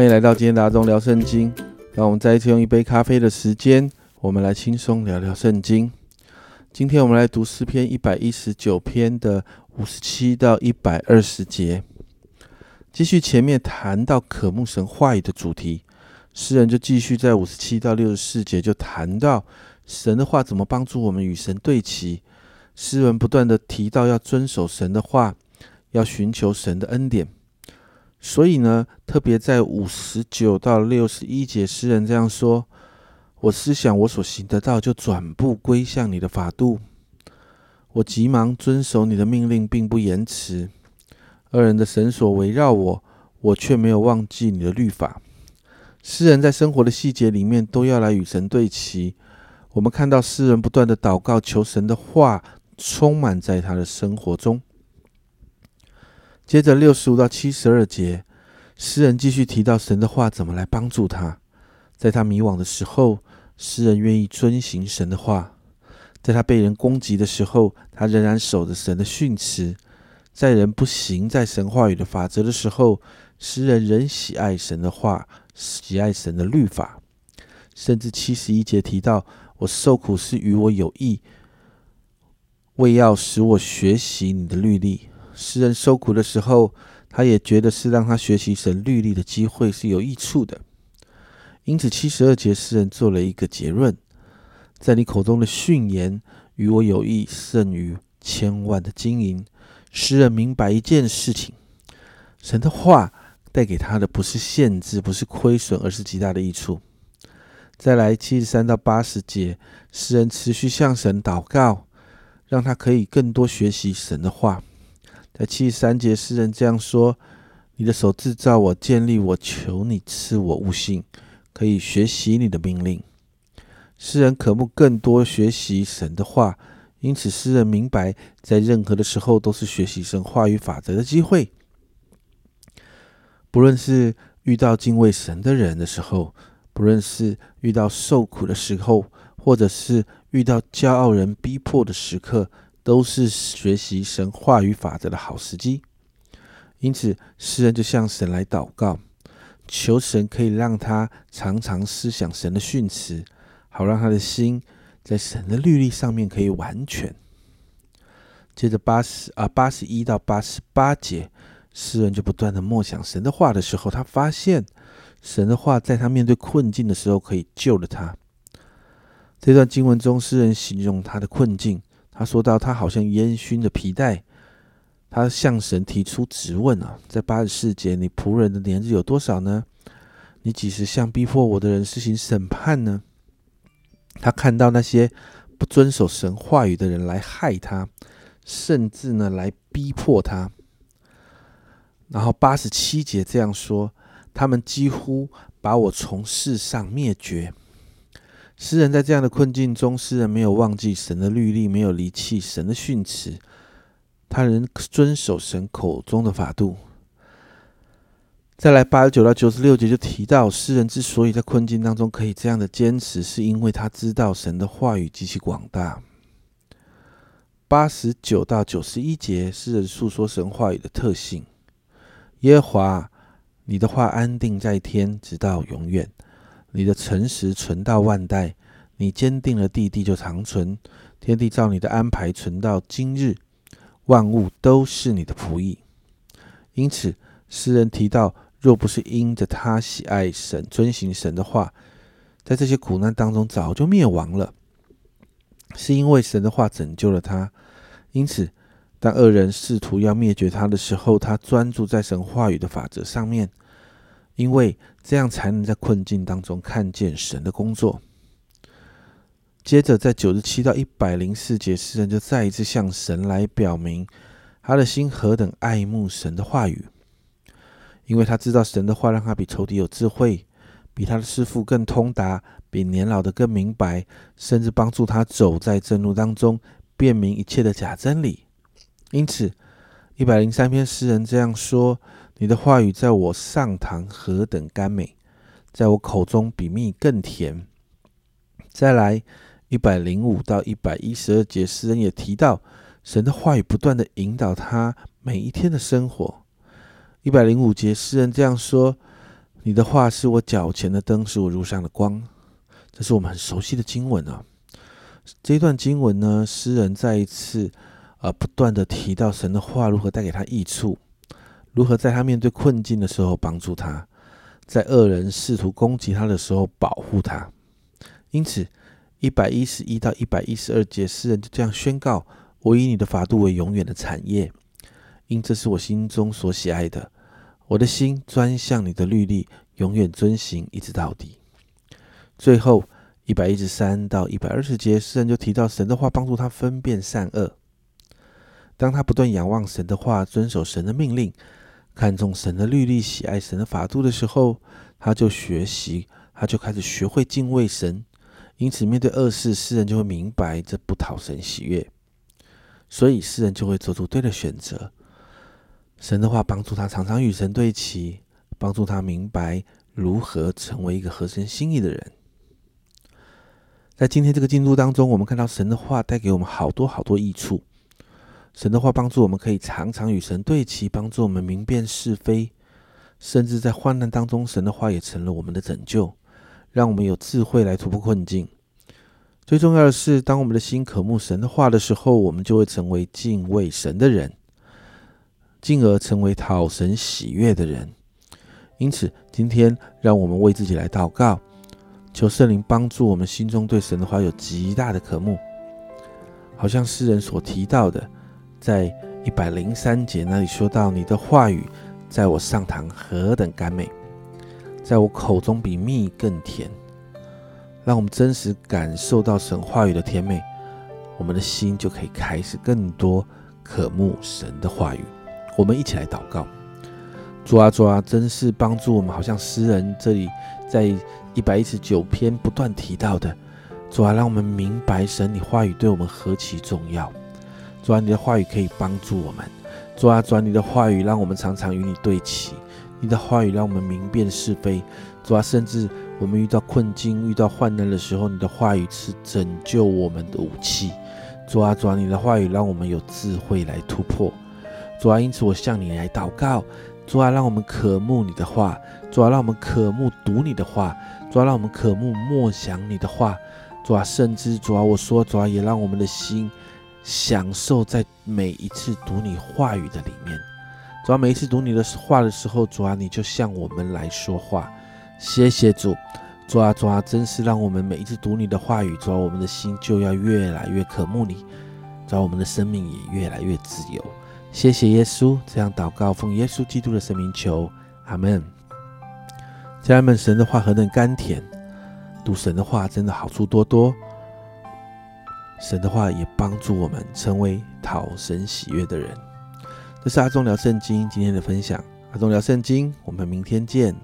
欢迎来到今天的阿中聊圣经。让我们再一次用一杯咖啡的时间，我们来轻松聊聊圣经。今天我们来读诗篇一百一十九篇的五十七到一百二十节，继续前面谈到渴慕神话语的主题。诗人就继续在五十七到六十四节就谈到神的话怎么帮助我们与神对齐。诗人不断的提到要遵守神的话，要寻求神的恩典。所以呢，特别在五十九到六十一节，诗人这样说：“我思想我所行的道，就转步归向你的法度。我急忙遵守你的命令，并不延迟。二人的绳索围绕我，我却没有忘记你的律法。”诗人在生活的细节里面都要来与神对齐。我们看到诗人不断的祷告，求神的话充满在他的生活中。接着六十五到七十二节，诗人继续提到神的话怎么来帮助他。在他迷惘的时候，诗人愿意遵行神的话；在他被人攻击的时候，他仍然守着神的训词；在人不行在神话语的法则的时候，诗人仍喜爱神的话，喜爱神的律法。甚至七十一节提到：“我受苦是与我有益，为要使我学习你的律例。”诗人受苦的时候，他也觉得是让他学习神律例的机会是有益处的。因此，七十二节诗人做了一个结论：在你口中的训言与我有益，胜于千万的金银。诗人明白一件事情：神的话带给他的不是限制，不是亏损，而是极大的益处。再来，七十三到八十节，诗人持续向神祷告，让他可以更多学习神的话。在七十三节，诗人这样说：“你的手制造我，建立我，求你赐我悟性，可以学习你的命令。”诗人渴慕更多学习神的话，因此诗人明白，在任何的时候都是学习神话语法则的机会。不论是遇到敬畏神的人的时候，不论是遇到受苦的时候，或者是遇到骄傲人逼迫的时刻。都是学习神话语法则的好时机，因此诗人就向神来祷告，求神可以让他常常思想神的训词，好让他的心在神的律例上面可以完全。接着八十啊八十一到八十八节，诗人就不断的默想神的话的时候，他发现神的话在他面对困境的时候可以救了他。这段经文中，诗人形容他的困境。他说到：“他好像烟熏的皮带。”他向神提出质问啊，在八十四节，你仆人的年日有多少呢？你几时向逼迫我的人施行审判呢？他看到那些不遵守神话语的人来害他，甚至呢来逼迫他。然后八十七节这样说：“他们几乎把我从世上灭绝。”诗人在这样的困境中，诗人没有忘记神的律例，没有离弃神的训词，他仍遵守神口中的法度。再来八十九到九十六节就提到，诗人之所以在困境当中可以这样的坚持，是因为他知道神的话语极其广大。八十九到九十一节，诗人诉说神话语的特性：耶和华，你的话安定在天，直到永远。你的诚实存到万代，你坚定了地，地就长存。天地照你的安排存到今日，万物都是你的仆役。因此，诗人提到，若不是因着他喜爱神、遵行神的话，在这些苦难当中早就灭亡了。是因为神的话拯救了他。因此，当恶人试图要灭绝他的时候，他专注在神话语的法则上面。因为这样才能在困境当中看见神的工作。接着，在九十七到一百零四节，诗人就再一次向神来表明他的心何等爱慕神的话语，因为他知道神的话让他比仇敌有智慧，比他的师傅更通达，比年老的更明白，甚至帮助他走在正路当中，辨明一切的假真理。因此，一百零三篇诗人这样说。你的话语在我上堂何等甘美，在我口中比蜜更甜。再来一百零五到一百一十二节，诗人也提到神的话语不断的引导他每一天的生活。一百零五节，诗人这样说：你的话是我脚前的灯，是我路上的光。这是我们很熟悉的经文啊。这一段经文呢，诗人再一次啊不断的提到神的话如何带给他益处，如何在他面对困境的时候帮助他，在恶人试图攻击他的时候保护他。因此，一百一十一到一百一十二节，诗人就这样宣告：我以你的法度为永远的产业，因这是我心中所喜爱的。我的心专向你的律例，永远遵行，一直到底。最后一百一十三到一百二十节，诗人就提到神的话帮助他分辨善恶。当他不断仰望神的话，遵守神的命令，看重神的律例，喜爱神的法度的时候，他就学习，他就开始学会敬畏神。因此，面对恶事，诗人就会明白这不讨神喜悦，所以诗人就会做出对的选择。神的话帮助他常常与神对齐，帮助他明白如何成为一个合神心意的人。在今天这个进度当中，我们看到神的话带给我们好多好多益处。神的话帮助我们可以常常与神对齐，帮助我们明辨是非，甚至在患难当中，神的话也成了我们的拯救，让我们有智慧来突破困境。最重要的是，当我们的心渴慕神的话的时候，我们就会成为敬畏神的人。进而成为讨神喜悦的人。因此，今天让我们为自己来祷告，求圣灵帮助我们心中对神的话有极大的渴慕。好像诗人所提到的，在一百零三节那里说到：“你的话语在我上堂何等甘美，在我口中比蜜更甜。”让我们真实感受到神话语的甜美，我们的心就可以开始更多渴慕神的话语。我们一起来祷告，主啊主啊，真是帮助我们，好像诗人这里在一百一十九篇不断提到的，主啊，让我们明白神你话语对我们何其重要。主啊，你的话语可以帮助我们。主啊主啊，你的话语让我们常常与你对齐，你的话语让我们明辨是非。主啊，甚至我们遇到困境、遇到患难的时候，你的话语是拯救我们的武器。主啊主啊，你的话语让我们有智慧来突破。主啊，因此我向你来祷告，主啊，让我们渴慕你的话，主啊，让我们渴慕读你的话，主啊，让我们渴慕默想你的话，主啊，甚至主啊，我说主啊，也让我们的心享受在每一次读你话语的里面，主啊，每一次读你的话的时候，主啊，你就向我们来说话，谢谢主，主啊，主啊，真是让我们每一次读你的话语，主啊，我们的心就要越来越渴慕你，主啊，我们的生命也越来越自由。谢谢耶稣，这样祷告，奉耶稣基督的圣名求，阿门。家人们，神的话何等甘甜，读神的话真的好处多多。神的话也帮助我们成为讨神喜悦的人。这是阿忠聊圣经今天的分享，阿忠聊圣经，我们明天见。